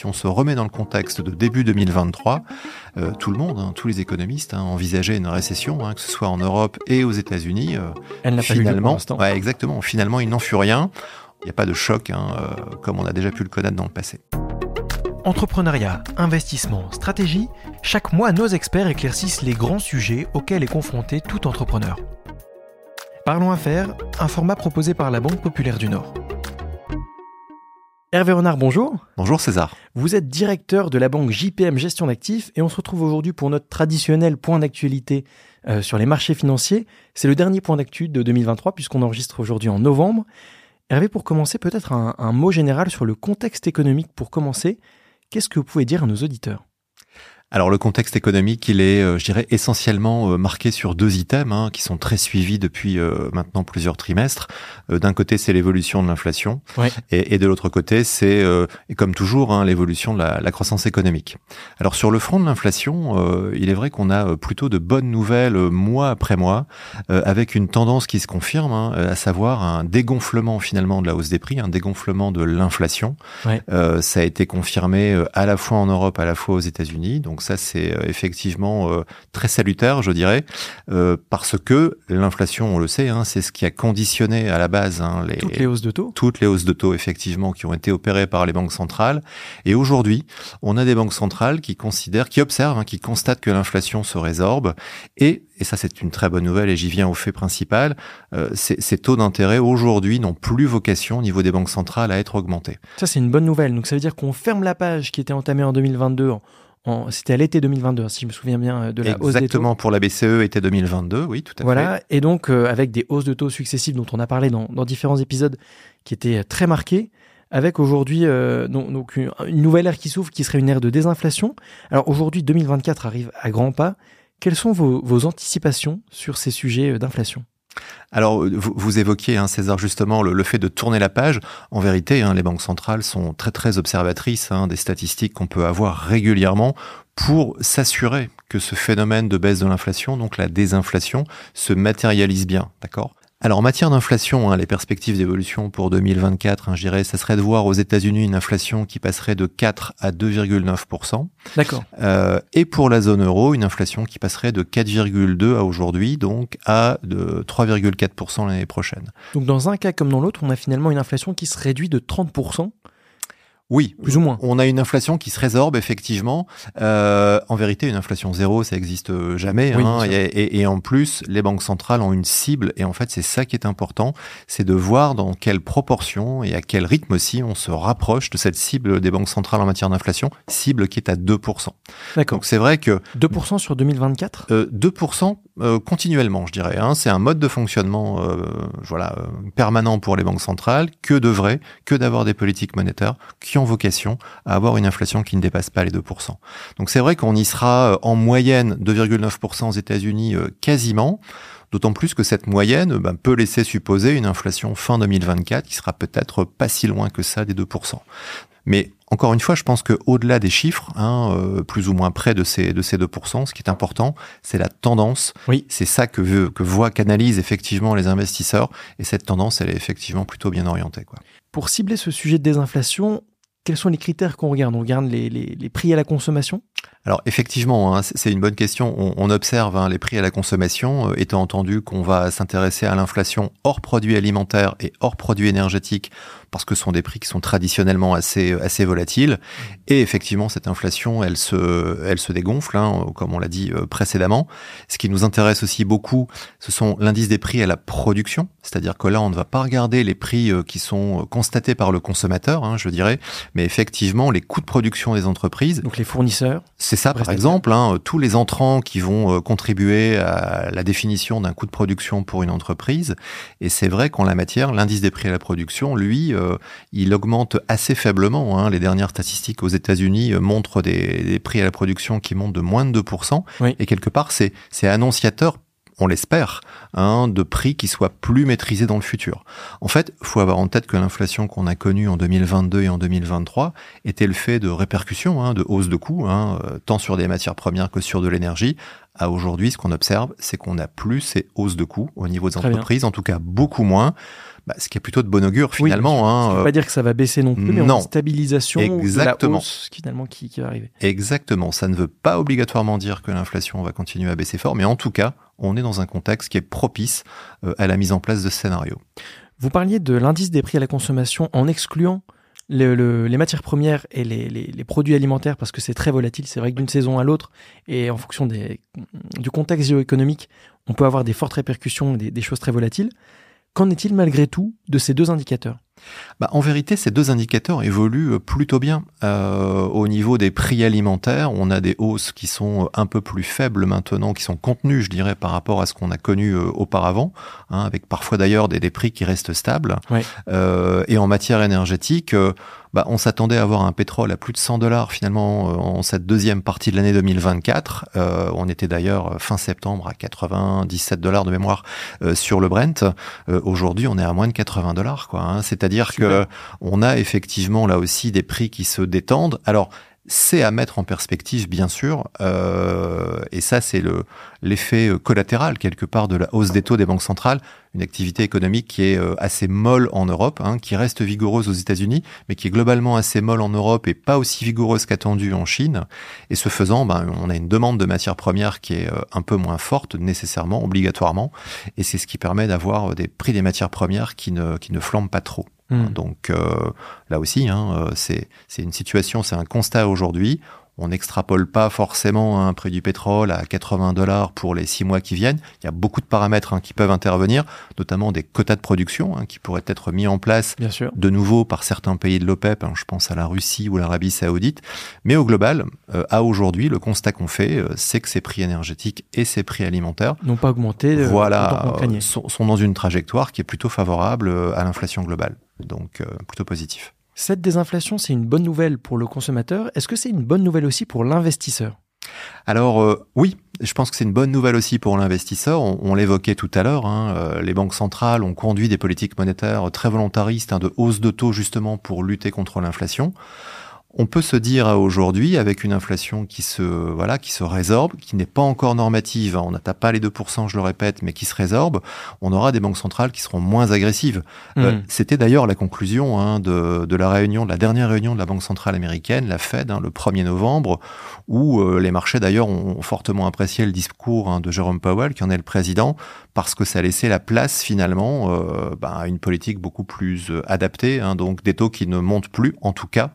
Si on se remet dans le contexte de début 2023, euh, tout le monde, hein, tous les économistes hein, envisageaient une récession, hein, que ce soit en Europe et aux États-Unis. Euh, Elle n'a finalement, pas ouais, exactement. Finalement, il n'en fut rien. Il n'y a pas de choc, hein, euh, comme on a déjà pu le connaître dans le passé. Entrepreneuriat, investissement, stratégie, chaque mois nos experts éclaircissent les grands sujets auxquels est confronté tout entrepreneur. Parlons Affaires, un format proposé par la Banque Populaire du Nord. Hervé Renard, bonjour. Bonjour César. Vous êtes directeur de la banque JPM Gestion d'actifs et on se retrouve aujourd'hui pour notre traditionnel point d'actualité euh, sur les marchés financiers. C'est le dernier point d'actu de 2023 puisqu'on enregistre aujourd'hui en novembre. Hervé, pour commencer, peut-être un, un mot général sur le contexte économique pour commencer. Qu'est-ce que vous pouvez dire à nos auditeurs? Alors le contexte économique, il est, euh, je dirais, essentiellement euh, marqué sur deux items hein, qui sont très suivis depuis euh, maintenant plusieurs trimestres. D'un côté, c'est l'évolution de l'inflation, et, et, de l'autre côté, c'est, comme toujours, hein, l'évolution de la, la, croissance économique. Alors sur le front de l'inflation, il est vrai qu'on a plutôt de bonnes nouvelles mois après mois, avec une tendance qui se confirme, hein, à savoir un dégonflement finalement de la hausse des prix, un dégonflement de l'inflation. ça a été confirmé à la fois en Europe, à la fois aux États-Unis. Donc donc ça, c'est euh, effectivement euh, très salutaire, je dirais, euh, parce que l'inflation, on le sait, hein, c'est ce qui a conditionné à la base hein, les, toutes les hausses de taux. Toutes les hausses de taux, effectivement, qui ont été opérées par les banques centrales. Et aujourd'hui, on a des banques centrales qui considèrent, qui observent, hein, qui constatent que l'inflation se résorbe et et ça c'est une très bonne nouvelle et j'y viens au fait principal, ces, taux d'intérêt aujourd'hui n'ont plus vocation au niveau des banques centrales à être augmentés. Ça c'est une bonne nouvelle, donc ça veut dire qu'on ferme la page qui était entamée en 2022 c'était à l'été 2022, si je me souviens bien euh, de la hausse des taux. Exactement, pour la BCE, été 2022, oui, tout à fait. Voilà, et donc euh, avec des hausses de taux successives dont on a parlé dans, dans différents épisodes qui étaient euh, très marquées, avec aujourd'hui donc, une, nouvelle ère qui s'ouvre qui serait une ère de désinflation. Alors aujourd'hui, 2024 arrive à grands pas. Quelles sont vos, vos anticipations sur ces sujets d'inflation? Alors, vous, vous évoquiez, hein, César, justement, le, fait de tourner la page. En vérité, hein, les banques centrales sont très, très observatrices hein, des statistiques qu'on peut avoir régulièrement pour s'assurer que ce phénomène de baisse de l'inflation, donc la désinflation, se matérialise bien, d'accord? Alors en matière d'inflation, hein, les perspectives d'évolution pour 2024, hein, je dirais, ça serait de voir aux États-Unis une inflation qui passerait de 4 à 2,9%. D'accord. Euh, et pour la zone euro, une inflation qui passerait de 4,2 à aujourd'hui, donc à de 3,4% l'année prochaine. Donc dans un cas comme dans l'autre, on a finalement une inflation qui se réduit de 30%. Oui, plus ou moins. On a une inflation qui se résorbe effectivement. Euh, en vérité, une inflation zéro, ça existe jamais. hein, et, et, en plus, les banques centrales ont une cible. Et en fait, c'est ça qui est important, c'est de voir dans quelle proportion et à quel rythme aussi on se rapproche de cette cible des banques centrales en matière d'inflation, cible qui est à 2%. D'accord. Donc c'est vrai que 2% sur 2024. Euh, 2% euh, continuellement, je dirais. Hein. C'est un mode de fonctionnement, euh, voilà, euh, permanent pour les banques centrales que devrait que d'avoir des politiques monétaires qui vocation à avoir une inflation qui ne dépasse pas les 2%. Donc c'est vrai qu'on y sera en moyenne 2,9% aux États-Unis quasiment. D'autant plus que cette moyenne ben, peut laisser supposer une inflation fin 2024 qui sera peut-être pas si loin que ça des 2%. Mais encore une fois, je pense quau delà des chiffres, hein, euh, plus ou moins près de ces de ces 2%, ce qui est important, c'est la tendance. Oui. C'est ça que veut, que voient, qu'analysent effectivement les investisseurs, et cette tendance, elle est effectivement plutôt bien orientée. Quoi. Pour cibler ce sujet de désinflation, quels sont les critères qu'on regarde? On regarde les, les, les, prix à la consommation? Alors effectivement, hein, c'est une bonne question. On, on observe hein, les prix à la consommation, euh, étant entendu qu'on va s'intéresser à l'inflation hors produits alimentaires et hors produits énergétiques parce que ce sont des prix qui sont traditionnellement assez assez volatiles. Et effectivement, cette inflation, elle se elle se dégonfle, hein, comme on l'a dit euh, précédemment. Ce qui nous intéresse aussi beaucoup, ce sont l'indice des prix à la production, c'est-à-dire que là, on ne va pas regarder les prix euh, qui sont euh, constatés par le consommateur, hein, je dirais, mais effectivement les coûts de production des entreprises. Donc les fournisseurs. C'est ça, par exemple, hein, tous les entrants qui vont contribuer à la définition d'un coût de production pour une entreprise. Et c'est vrai qu'en la matière, l'indice des prix à la production, lui, euh, il augmente assez faiblement. Hein. Les dernières statistiques aux États-Unis euh, montrent des, prix à la production qui montent de moins de 2%. Et quelque part, c'est annonciateur on l'espère, hein, de prix qui soient plus maîtrisés dans le futur. En fait, faut avoir en tête que l'inflation qu'on a connue en 2022 et en 2023 était le fait de répercussions, hein, de hausse de coûts, hein, euh, tant sur des matières premières que sur de l'énergie. À aujourd'hui, ce qu'on observe, c'est qu'on n'a plus ces hausses de coûts au niveau des entreprises, en tout cas beaucoup moins Bah, ce qui est plutôt de bon augure finalement. Oui, hein, ne veut pas dire que ça va baisser non plus, mais non. une stabilisation Exactement. de la hausse finalement qui, qui va arriver. Exactement. Ça ne veut pas obligatoirement dire que l'inflation va continuer à baisser fort, mais en tout cas, on est dans un contexte qui est propice à la mise en place de ce scénario. Vous parliez de l'indice des prix à la consommation en excluant les matières premières et les, produits alimentaires, parce que c'est très volatile, c'est vrai que d'une saison à l'autre, et en fonction du contexte géoéconomique, on peut avoir des fortes répercussions des choses très volatiles. Qu'en est-il malgré tout de ces deux indicateurs? Bah, en vérité, ces deux indicateurs évoluent plutôt bien. Euh, au niveau des prix alimentaires, on a des hausses qui sont un peu plus faibles maintenant, qui sont contenues, je dirais, par rapport à ce qu'on a connu euh, auparavant, hein, avec parfois d'ailleurs des, des, prix qui restent stables. Euh, et en matière énergétique, euh, bah, on s'attendait à avoir un pétrole à plus de 100 dollars finalement euh, en cette deuxième partie de l'année 2024. Euh, on était d'ailleurs fin septembre à 97 dollars de mémoire sur le Brent. Aujourd'hui, on est à moins de 80 dollars, quoi. Hein. C'est-à-dire que on a effectivement là aussi des prix qui se détendent. Alors c'est à mettre en perspective, bien sûr, euh, et ça c'est le l'effet euh, collatéral quelque part de la hausse des taux des banques centrales, une activité économique qui est euh, assez molle en Europe, hein, qui reste vigoureuse aux États-Unis, mais qui est globalement assez molle en Europe et pas aussi vigoureuse qu'attendue en Chine. Et ce faisant, ben, on a une demande de matières premières qui est un peu moins forte nécessairement, obligatoirement, et c'est ce qui permet d'avoir des prix des matières premières qui ne qui ne flambent pas trop. Hmm. Donc euh, là aussi, hein, euh, c'est une situation, c'est un constat aujourd'hui. On n'extrapole pas forcément un prix du pétrole à 80 dollars pour les six mois qui viennent. Il y a beaucoup de paramètres hein, qui peuvent intervenir, notamment des quotas de production hein, qui pourraient être mis en place de nouveau par certains pays de l'OPEP. Hein, je pense à la Russie ou l'Arabie saoudite. Mais au global, euh, à aujourd'hui, le constat qu'on fait, euh, c'est que ces prix énergétiques et ces prix alimentaires n'ont pas augmenté. Euh, voilà, sont, sont, dans une trajectoire qui est plutôt favorable à l'inflation globale. Donc plutôt positif. Cette désinflation, c'est une bonne nouvelle pour le consommateur. Est-ce que c'est une bonne nouvelle aussi pour l'investisseur? Alors euh, oui, je pense que c'est une bonne nouvelle aussi pour l'investisseur. On, l'évoquait tout à l'heure, hein, euh, les banques centrales ont conduit des politiques monétaires très volontaristes hein, de hausse de taux justement pour lutter contre l'inflation. On peut se dire aujourd'hui, avec une inflation qui se voilà, qui se résorbe, qui n'est pas encore normative, hein, on n'atteint pas les 2%, je le répète, mais qui se résorbe, on aura des banques centrales qui seront moins agressives. Euh, mmh. C'était d'ailleurs la conclusion hein, de, de, la réunion, de la dernière réunion de la Banque centrale américaine, la Fed, hein, le 1er novembre, où euh, les marchés d'ailleurs ont fortement apprécié le discours hein, de Jérôme Powell, qui en est le président, parce que ça laissait la place finalement euh, bah, à une politique beaucoup plus adaptée, donc des taux qui ne montent plus en tout cas.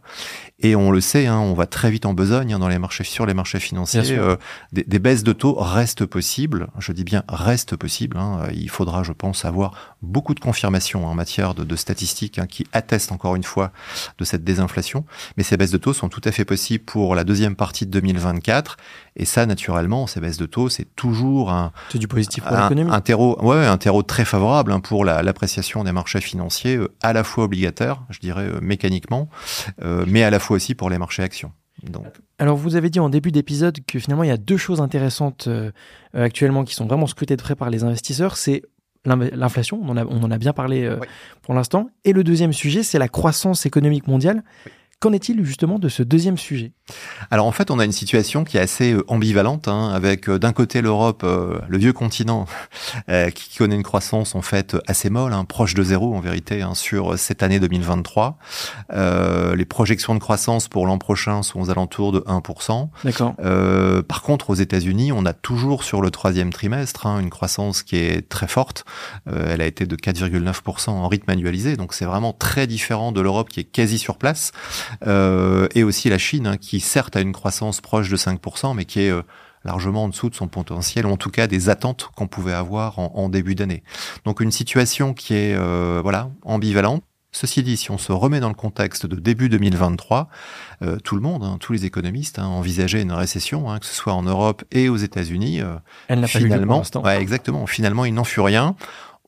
Et on le sait, hein, on va très vite en besogne hein, dans les marchés, sur les marchés financiers. Euh, des, des, baisses de taux restent possibles. Je dis bien restent possibles. Hein. Il faudra, je pense, avoir beaucoup de confirmations en matière de, de statistiques hein, qui attestent encore une fois de cette désinflation. Mais ces baisses de taux sont tout à fait possibles pour la deuxième partie de 2024. Et ça, naturellement, ces baisses de taux, c'est toujours un, du positif pour l'économie. Un terreau, ouais, un terreau très favorable hein, pour l'appréciation des marchés financiers, euh, à la fois obligataire, je dirais euh, mécaniquement, mais à la fois aussi pour les marchés actions. Donc. Alors vous avez dit en début d'épisode que finalement il y a deux choses intéressantes euh, actuellement qui sont vraiment scrutées de près par les investisseurs. C'est l'inflation, on, on, en a bien parlé euh, pour l'instant. Et le deuxième sujet, c'est la croissance économique mondiale. Qu'en est-il justement de ce deuxième sujet? Alors en fait, on a une situation qui est assez euh, ambivalente, hein, avec euh, d'un côté l'Europe, euh, le vieux continent, qui connaît une croissance en fait assez molle, hein, proche de zéro en vérité, hein, sur cette année 2023. les projections de croissance pour l'an prochain sont aux alentours de 1%. D'accord. par contre, aux États-Unis, on a toujours sur le troisième trimestre une croissance qui est très forte. elle a été de 4,9% en rythme annualisé, donc c'est vraiment très différent de l'Europe qui est quasi sur place. Euh, et aussi la Chine, hein, qui certes a une croissance proche de 5%, mais qui est euh, largement en dessous de son potentiel, ou en tout cas des attentes qu'on pouvait avoir en, début d'année. Donc une situation qui est euh, voilà ambivalente. Ceci dit, si on se remet dans le contexte de début 2023, tout le monde, hein, tous les économistes hein, envisageaient une récession, hein, que ce soit en Europe et aux États-Unis. Elle n'a finalement, pas ouais, exactement. Finalement, il n'en fut rien.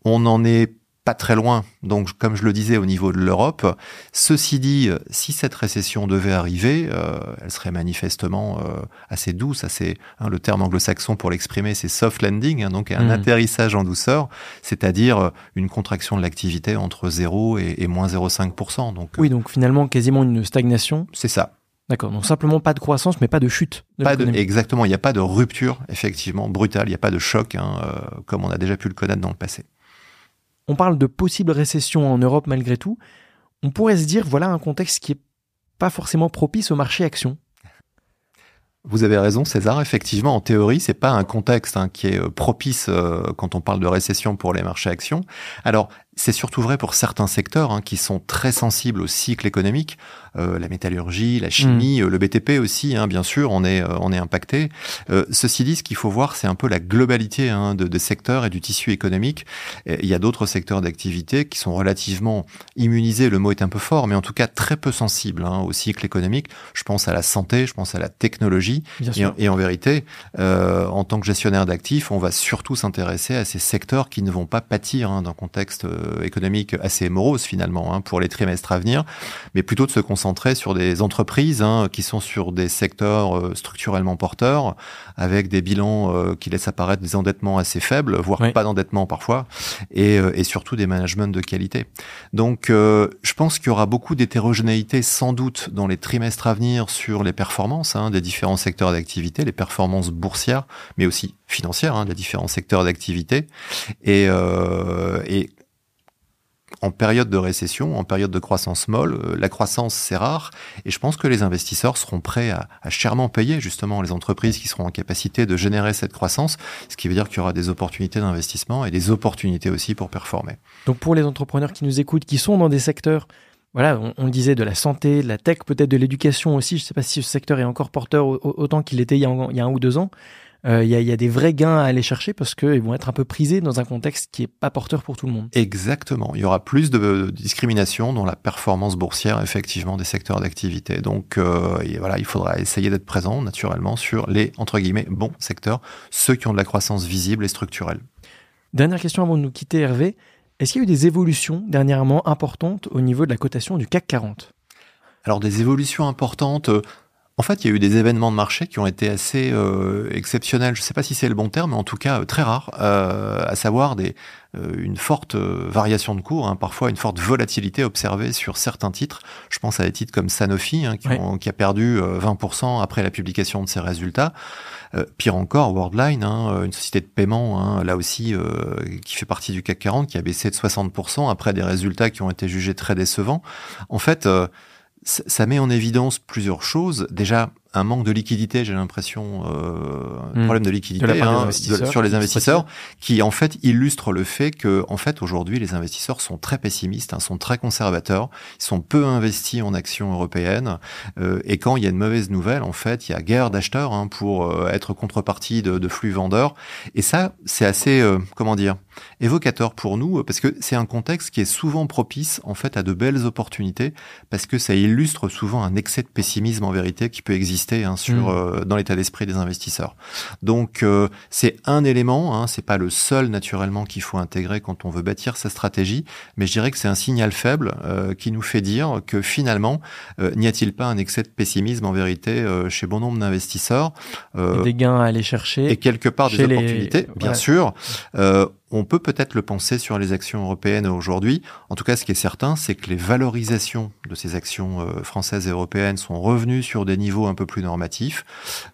On en est pas très loin, donc comme je le disais au niveau de l'Europe. Ceci dit, si cette récession devait arriver, euh, elle serait manifestement euh, assez douce, assez hein, le terme anglo-saxon pour l'exprimer, c'est soft landing, hein, donc un hmm. atterrissage en douceur, c'est-à-dire euh, une contraction de l'activité entre 0 et, moins 0,5%. Donc oui, donc finalement quasiment une stagnation. C'est ça. D'accord, donc simplement pas de croissance, mais pas de chute. pas de, exactement, il n'y a pas de rupture, effectivement, brutale, il n'y a pas de choc, hein, comme on a déjà pu le connaître dans le passé. On parle de possible récession en Europe malgré tout. On pourrait se dire, voilà un contexte qui est pas forcément propice au marché action. Vous avez raison, César. Effectivement, en théorie, c'est pas un contexte hein, qui est euh, propice euh, quand on parle de récession pour les marchés actions. Alors, c'est surtout vrai pour certains secteurs hein, qui sont très sensibles au cycle économique, euh, la métallurgie, la chimie, mm. euh, le BTP aussi, hein, bien sûr, on est, euh, on est impacté. ceci dit, ce qu'il faut voir, c'est un peu la globalité hein, de, de, secteurs et du tissu économique. il y a d'autres secteurs d'activité qui sont relativement immunisés, le mot est un peu fort, mais en tout cas très peu sensibles au cycle économique. Je pense à la santé, je pense à la technologie. Et, et, en vérité, en tant que gestionnaire d'actifs, on va surtout s'intéresser à ces secteurs qui ne vont pas pâtir d'un contexte euh, économique assez morose finalement hein, pour les trimestres à venir, mais plutôt de se concentrer sur des entreprises hein, qui sont sur des secteurs euh, structurellement porteurs, avec des bilans euh, qui laissent apparaître des endettements assez faibles, voire pas d'endettement parfois, et, et, surtout des managements de qualité. Donc je pense qu'il y aura beaucoup d'hétérogénéité sans doute dans les trimestres à venir sur les performances hein, des différents secteurs d'activité, les performances boursières, mais aussi financières hein, des différents secteurs d'activité. Et, euh, et en période de récession, en période de croissance molle, euh, la croissance c'est rare et je pense que les investisseurs seront prêts à, chèrement payer justement les entreprises qui seront en capacité de générer cette croissance, ce qui veut dire qu'il y aura des opportunités d'investissement et des opportunités aussi pour performer. Donc pour les entrepreneurs qui nous écoutent, qui sont dans des secteurs voilà, on, le disait, de la santé, de la tech, peut-être de l'éducation aussi. Je ne sais pas si ce secteur est encore porteur autant qu'il était il y, a, il y a un ou deux ans. Euh, il y, a, des vrais gains à aller chercher parce qu'ils vont être un peu prisés dans un contexte qui est pas porteur pour tout le monde. Exactement. Il y aura plus de, discrimination dans la performance boursière, effectivement, des secteurs d'activité. Donc, euh, voilà, il faudra essayer d'être présent, naturellement, sur les, entre guillemets, bons secteurs, ceux qui ont de la croissance visible et structurelle. Dernière question avant de nous quitter, Hervé. Est-ce qu'il y a eu des évolutions dernièrement importantes au niveau de la cotation du CAC 40 Alors, des évolutions importantes euh, en fait, il y a eu des événements de marché qui ont été assez euh, exceptionnels. Je ne sais pas si c'est le bon terme, mais en tout cas euh, très rares, euh, à savoir des, une forte variation de cours, hein, parfois une forte volatilité observée sur certains titres. Je pense à des titres comme Sanofi, hein, qui, qui, a perdu 20% après la publication de ses résultats. pire encore, Worldline, hein, une société de paiement, hein, là aussi, qui fait partie du CAC 40, qui a baissé de 60% après des résultats qui ont été jugés très décevants. En fait, ça met en évidence plusieurs choses. Déjà, un manque de liquidité, j'ai l'impression, euh, un hmm. problème de liquidité hein, sur les investisseurs, qui en fait illustre le fait que, en fait, aujourd'hui, les investisseurs sont très pessimistes, hein, sont très conservateurs, ils sont peu investis en actions européennes, euh, et quand il y a une mauvaise nouvelle, en fait, il y a guerre d'acheteurs hein, pour euh, être contrepartie de, de, flux vendeurs, et ça, c'est assez, euh, comment dire, évocateur pour nous, parce que c'est un contexte qui est souvent propice, en fait, à de belles opportunités, parce que ça illustre souvent un excès de pessimisme en vérité qui peut exister Hein, sur mm. euh, dans l'état d'esprit des investisseurs. Donc euh, c'est un élément, hein, c'est pas le seul naturellement qu'il faut intégrer quand on veut bâtir sa stratégie, mais je dirais que c'est un signal faible euh, qui nous fait dire que finalement n'y a-t-il pas un excès de pessimisme en vérité chez bon nombre d'investisseurs Des gains à aller chercher et quelque part des opportunités, bien sûr on peut peut-être le penser sur les actions européennes aujourd'hui. En tout cas, ce qui est certain, c'est que les valorisations de ces actions euh, françaises et européennes sont revenues sur des niveaux un peu plus normatifs.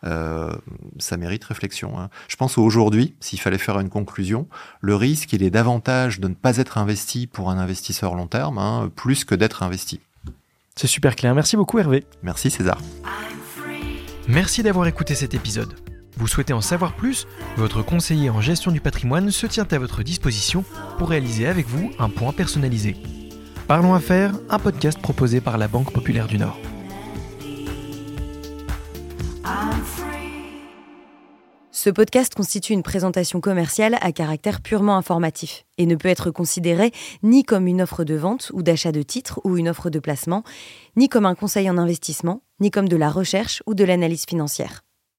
Euh, ça mérite réflexion. Hein. Je pense qu'aujourd'hui, s'il fallait faire une conclusion, le risque, il est davantage de ne pas être investi pour un investisseur long terme, hein, plus que d'être investi. C'est super clair. Merci beaucoup Hervé. Merci César. Merci d'avoir écouté cet épisode. Vous souhaitez en savoir plus Votre conseiller en gestion du patrimoine se tient à votre disposition pour réaliser avec vous un point personnalisé. Parlons Affaires, un podcast proposé par la Banque Populaire du Nord. Ce podcast constitue une présentation commerciale à caractère purement informatif et ne peut être considéré ni comme une offre de vente ou d'achat de titres ou une offre de placement, ni comme un conseil en investissement, ni comme de la recherche ou de l'analyse financière.